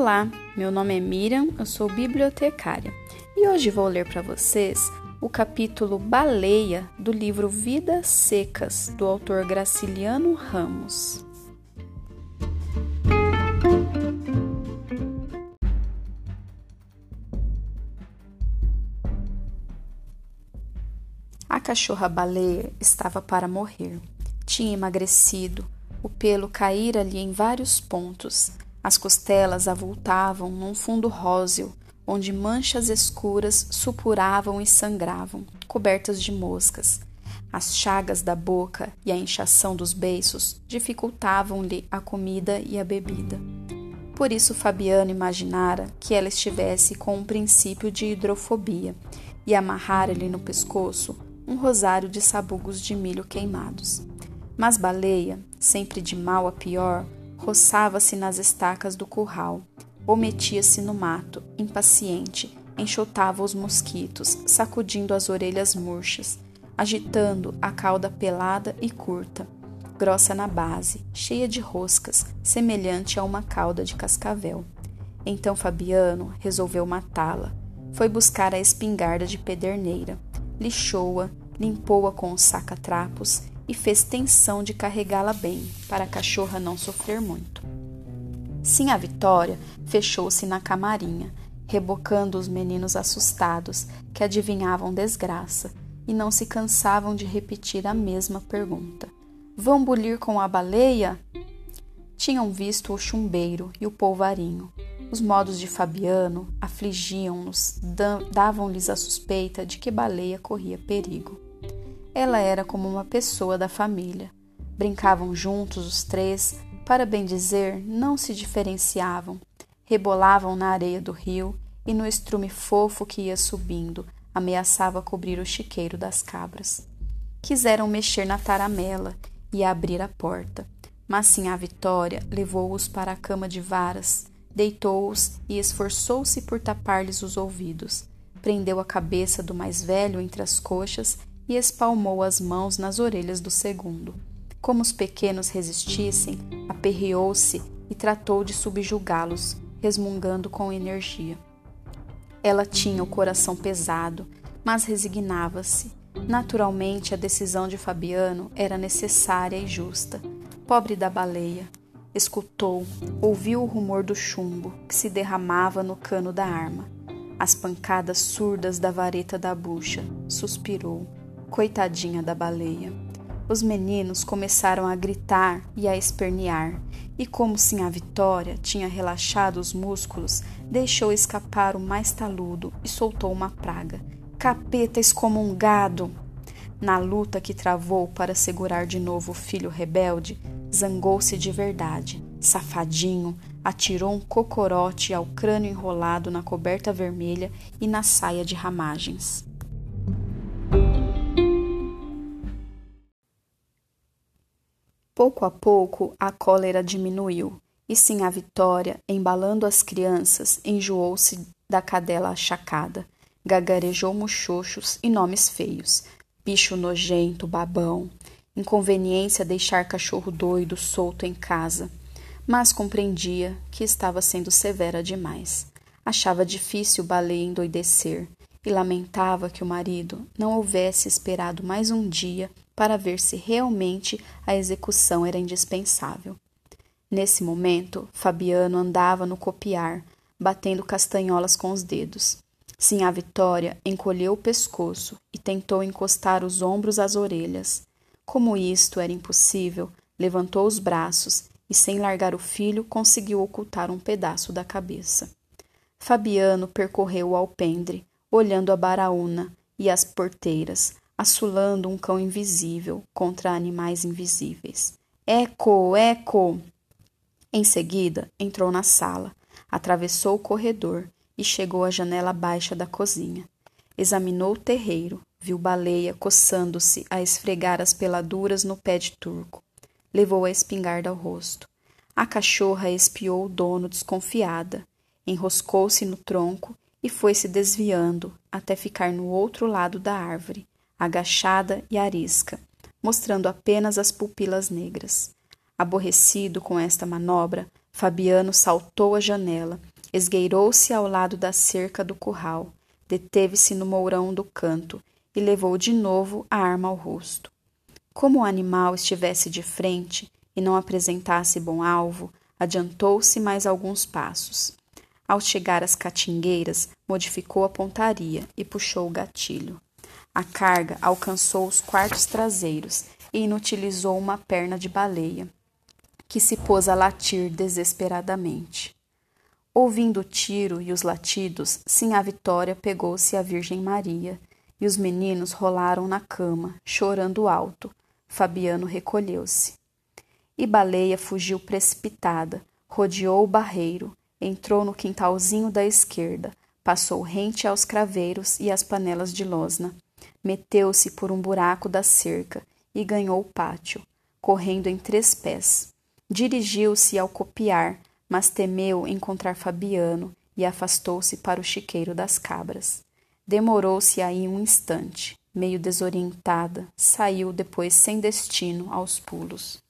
Olá, meu nome é Miriam, eu sou bibliotecária e hoje vou ler para vocês o capítulo Baleia do livro Vidas Secas, do autor Graciliano Ramos. A cachorra-baleia estava para morrer. Tinha emagrecido, o pelo caíra-lhe em vários pontos as costelas avultavam num fundo róseo, onde manchas escuras supuravam e sangravam, cobertas de moscas. As chagas da boca e a inchação dos beiços dificultavam-lhe a comida e a bebida. Por isso Fabiano imaginara que ela estivesse com um princípio de hidrofobia e amarrara-lhe no pescoço um rosário de sabugos de milho queimados. Mas Baleia, sempre de mal a pior, roçava-se nas estacas do curral, ou metia-se no mato, impaciente, enxotava os mosquitos, sacudindo as orelhas murchas, agitando a cauda pelada e curta, grossa na base, cheia de roscas, semelhante a uma cauda de cascavel. Então Fabiano resolveu matá-la. Foi buscar a espingarda de pederneira, lixou-a, limpou-a com os saca-trapos e fez tensão de carregá-la bem, para a cachorra não sofrer muito. Sim, a Vitória fechou-se na camarinha, rebocando os meninos assustados que adivinhavam desgraça e não se cansavam de repetir a mesma pergunta: Vão bulir com a baleia? Tinham visto o chumbeiro e o polvarinho. Os modos de Fabiano afligiam-nos, davam-lhes a suspeita de que baleia corria perigo. Ela era como uma pessoa da família. Brincavam juntos os três, para bem dizer, não se diferenciavam. Rebolavam na areia do rio e no estrume fofo que ia subindo, ameaçava cobrir o chiqueiro das cabras. Quiseram mexer na taramela e abrir a porta, mas sim a Vitória levou-os para a cama de varas, deitou-os e esforçou-se por tapar-lhes os ouvidos. Prendeu a cabeça do mais velho entre as coxas e espalmou as mãos nas orelhas do segundo. Como os pequenos resistissem, aperreou-se e tratou de subjugá-los, resmungando com energia. Ela tinha o coração pesado, mas resignava-se. Naturalmente, a decisão de Fabiano era necessária e justa. Pobre da baleia. Escutou, ouviu o rumor do chumbo que se derramava no cano da arma, as pancadas surdas da vareta da bucha. Suspirou Coitadinha da baleia. Os meninos começaram a gritar e a espernear, e como sim a Vitória tinha relaxado os músculos, deixou escapar o mais taludo e soltou uma praga. Capeta excomungado! Na luta que travou para segurar de novo o filho rebelde, zangou-se de verdade. Safadinho, atirou um cocorote ao crânio enrolado na coberta vermelha e na saia de ramagens. Pouco a pouco a cólera diminuiu, e sim a Vitória, embalando as crianças, enjoou-se da cadela achacada, gagarejou muxoxos e nomes feios, bicho nojento, babão, inconveniência deixar cachorro doido solto em casa, mas compreendia que estava sendo severa demais. Achava difícil o baleia endoidecer e lamentava que o marido não houvesse esperado mais um dia para ver se realmente a execução era indispensável. Nesse momento, Fabiano andava no copiar, batendo castanholas com os dedos. A Vitória encolheu o pescoço e tentou encostar os ombros às orelhas. Como isto era impossível, levantou os braços e, sem largar o filho, conseguiu ocultar um pedaço da cabeça. Fabiano percorreu o alpendre, olhando a baraúna e as porteiras, assolando um cão invisível contra animais invisíveis. Eco, eco! Em seguida, entrou na sala, atravessou o corredor e chegou à janela baixa da cozinha. Examinou o terreiro, viu baleia coçando-se a esfregar as peladuras no pé de turco. Levou a espingarda ao rosto. A cachorra espiou o dono desconfiada, enroscou-se no tronco e foi se desviando até ficar no outro lado da árvore, agachada e arisca, mostrando apenas as pupilas negras. Aborrecido com esta manobra, Fabiano saltou a janela, esgueirou-se ao lado da cerca do curral, deteve-se no mourão do canto e levou de novo a arma ao rosto. Como o animal estivesse de frente e não apresentasse bom alvo, adiantou-se mais alguns passos. Ao chegar às catingueiras, modificou a pontaria e puxou o gatilho. A carga alcançou os quartos traseiros e inutilizou uma perna de baleia, que se pôs a latir desesperadamente. Ouvindo o tiro e os latidos, sim a Vitória pegou-se à Virgem Maria, e os meninos rolaram na cama, chorando alto. Fabiano recolheu-se. E Baleia fugiu precipitada, rodeou o barreiro, entrou no quintalzinho da esquerda, passou rente aos craveiros e às panelas de losna, meteu-se por um buraco da cerca e ganhou o pátio, correndo em três pés. Dirigiu-se ao copiar, mas temeu encontrar Fabiano e afastou-se para o chiqueiro das cabras. Demorou-se aí um instante, meio desorientada, saiu depois sem destino aos pulos.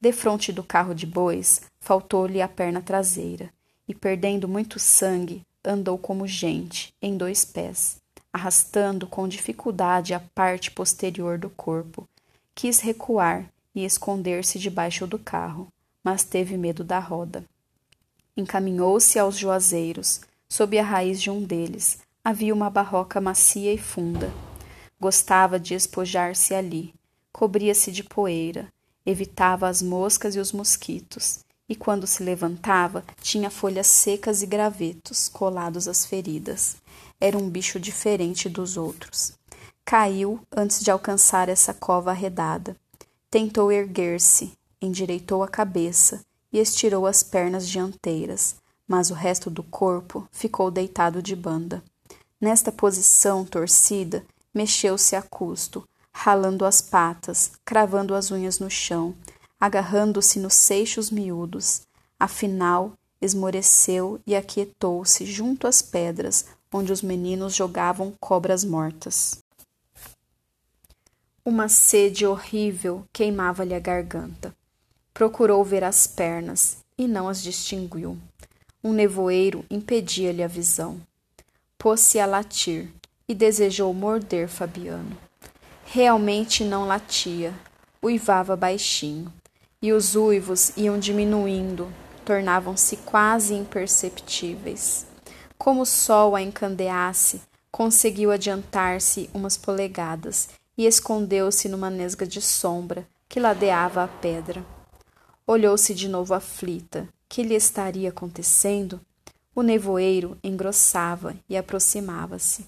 Defronte do carro de bois, faltou-lhe a perna traseira, e perdendo muito sangue, andou como gente, em dois pés, arrastando com dificuldade a parte posterior do corpo. Quis recuar e esconder-se debaixo do carro, mas teve medo da roda. Encaminhou-se aos juazeiros. Sob a raiz de um deles havia uma barroca macia e funda. Gostava de espojar-se ali. Cobria-se de poeira, evitava as moscas e os mosquitos, e quando se levantava tinha folhas secas e gravetos colados às feridas. Era um bicho diferente dos outros. Caiu antes de alcançar essa cova arredada. Tentou erguer-se, endireitou a cabeça e estirou as pernas dianteiras, mas o resto do corpo ficou deitado de banda. Nesta posição torcida, mexeu-se a custo, ralando as patas, cravando as unhas no chão, agarrando-se nos seixos miúdos. Afinal, esmoreceu e aquietou-se junto às pedras onde os meninos jogavam cobras mortas. Uma sede horrível queimava-lhe a garganta. Procurou ver as pernas e não as distinguiu. Um nevoeiro impedia-lhe a visão. Pôs-se a latir e desejou morder Fabiano. Realmente não latia, uivava baixinho e os uivos iam diminuindo, tornavam-se quase imperceptíveis. Como o sol a encandeasse, conseguiu adiantar-se umas polegadas e escondeu-se numa nesga de sombra que ladeava a pedra. Olhou-se de novo aflita. Que lhe estaria acontecendo? O nevoeiro engrossava e aproximava-se.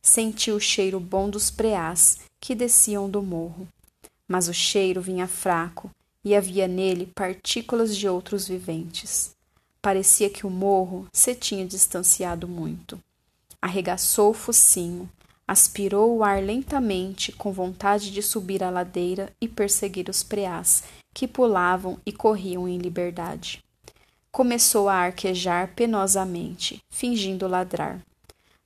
Sentiu o cheiro bom dos preás que desciam do morro. Mas o cheiro vinha fraco e havia nele partículas de outros viventes. Parecia que o morro se tinha distanciado muito. Arregaçou o focinho, aspirou o ar lentamente, com vontade de subir a ladeira e perseguir os preás, que pulavam e corriam em liberdade. Começou a arquejar penosamente, fingindo ladrar.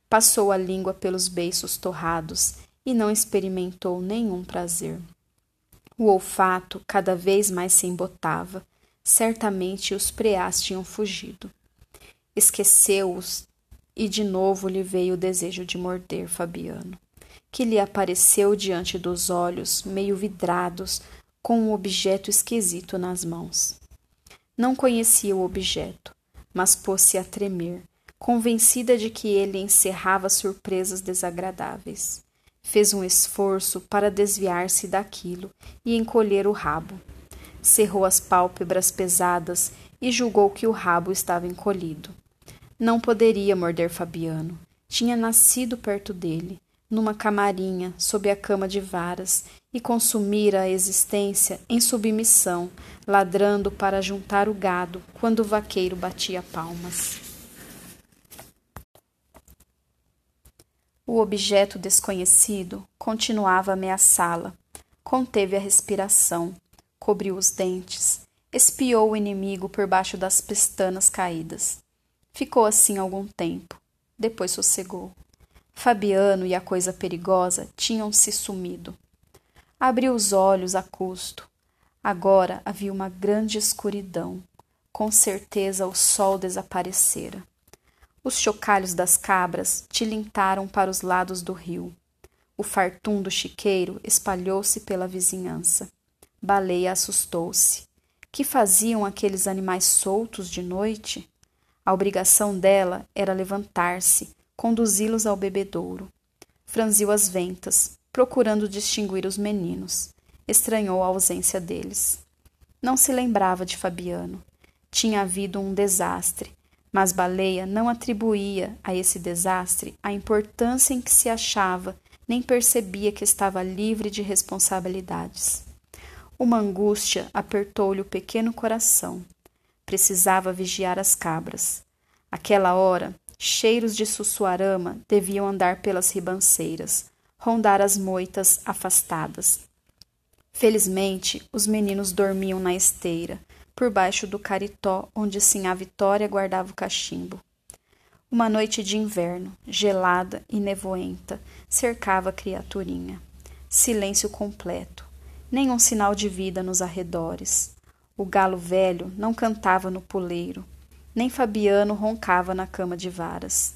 Passou a língua pelos beiços torrados e não experimentou nenhum prazer. O olfato cada vez mais se embotava. Certamente os preás tinham fugido. Esqueceu-os e de novo lhe veio o desejo de morder Fabiano, que lhe apareceu diante dos olhos, meio vidrados, com um objeto esquisito nas mãos. Não conhecia o objeto, mas pôs-se a tremer, convencida de que ele encerrava surpresas desagradáveis. Fez um esforço para desviar-se daquilo e encolher o rabo. Cerrou as pálpebras pesadas e julgou que o rabo estava encolhido. Não poderia morder Fabiano. Tinha nascido perto dele, numa camarinha, sob a cama de varas, e consumira a existência em submissão, ladrando para juntar o gado quando o vaqueiro batia palmas. O objeto desconhecido continuava a ameaçá-la. Conteve a respiração, cobriu os dentes, espiou o inimigo por baixo das pestanas caídas. Ficou assim algum tempo. Depois sossegou. Fabiano e a coisa perigosa tinham se sumido. Abriu os olhos a custo. Agora havia uma grande escuridão. com certeza o sol desaparecera. Os chocalhos das cabras tilintaram para os lados do rio. O fartum do chiqueiro espalhou-se pela vizinhança. Baleia assustou-se. Que faziam aqueles animais soltos de noite? A obrigação dela era levantar-se, conduzi-los ao bebedouro. Franziu as ventas, procurando distinguir os meninos. Estranhou a ausência deles. Não se lembrava de Fabiano. Tinha havido um desastre, mas Baleia não atribuía a esse desastre a importância em que se achava, nem percebia que estava livre de responsabilidades. Uma angústia apertou-lhe o pequeno coração. Precisava vigiar as cabras. Aquela hora, cheiros de sussuarama deviam andar pelas ribanceiras, rondar as moitas afastadas. Felizmente, os meninos dormiam na esteira, por baixo do caritó onde Sinhá Vitória guardava o cachimbo. Uma noite de inverno, gelada e nevoenta, cercava a criaturinha. Silêncio completo, nenhum sinal de vida nos arredores. O galo velho não cantava no puleiro, nem Fabiano roncava na cama de varas.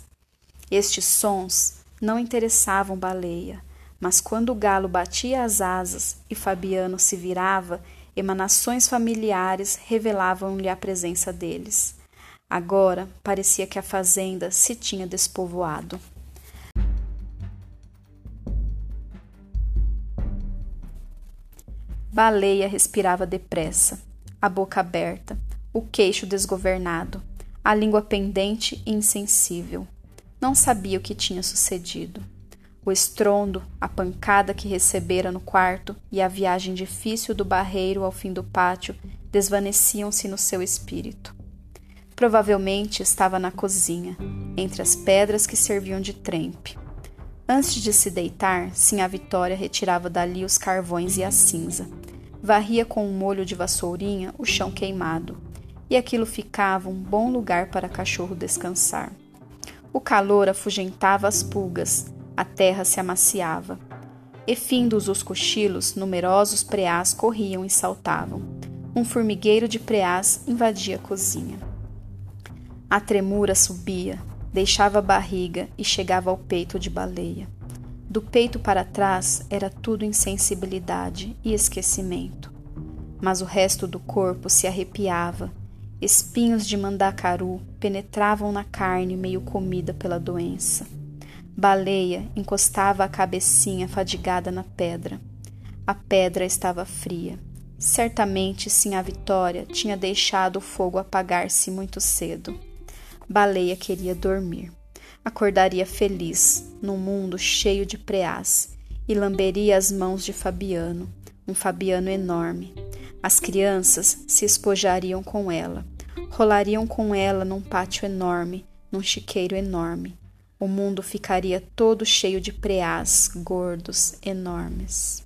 Estes sons não interessavam Baleia, mas quando o galo batia as asas e Fabiano se virava, emanações familiares revelavam-lhe a presença deles. Agora parecia que a fazenda se tinha despovoado. Baleia respirava depressa, a boca aberta, o queixo desgovernado, a língua pendente e insensível. Não sabia o que tinha sucedido. O estrondo, a pancada que recebera no quarto e a viagem difícil do barreiro ao fim do pátio desvaneciam-se no seu espírito. Provavelmente estava na cozinha, entre as pedras que serviam de trempe. Antes de se deitar, Sinha Vitória retirava dali os carvões e a cinza. Varria com um molho de vassourinha o chão queimado, e aquilo ficava um bom lugar para cachorro descansar. O calor afugentava as pulgas, a terra se amaciava. E findos os cochilos, numerosos preás corriam e saltavam. Um formigueiro de preás invadia a cozinha. A tremura subia, deixava a barriga e chegava ao peito de baleia. Do peito para trás era tudo insensibilidade e esquecimento. Mas o resto do corpo se arrepiava, Espinhos de mandacaru penetravam na carne meio comida pela doença. Baleia encostava a cabecinha fadigada na pedra. A pedra estava fria. Certamente sim a Vitória tinha deixado o fogo apagar-se muito cedo. Baleia queria dormir. Acordaria feliz, num mundo cheio de preás, e lamberia as mãos de Fabiano, um Fabiano enorme, as crianças se espojariam com ela, rolariam com ela num pátio enorme, num chiqueiro enorme. O mundo ficaria todo cheio de preás gordos, enormes.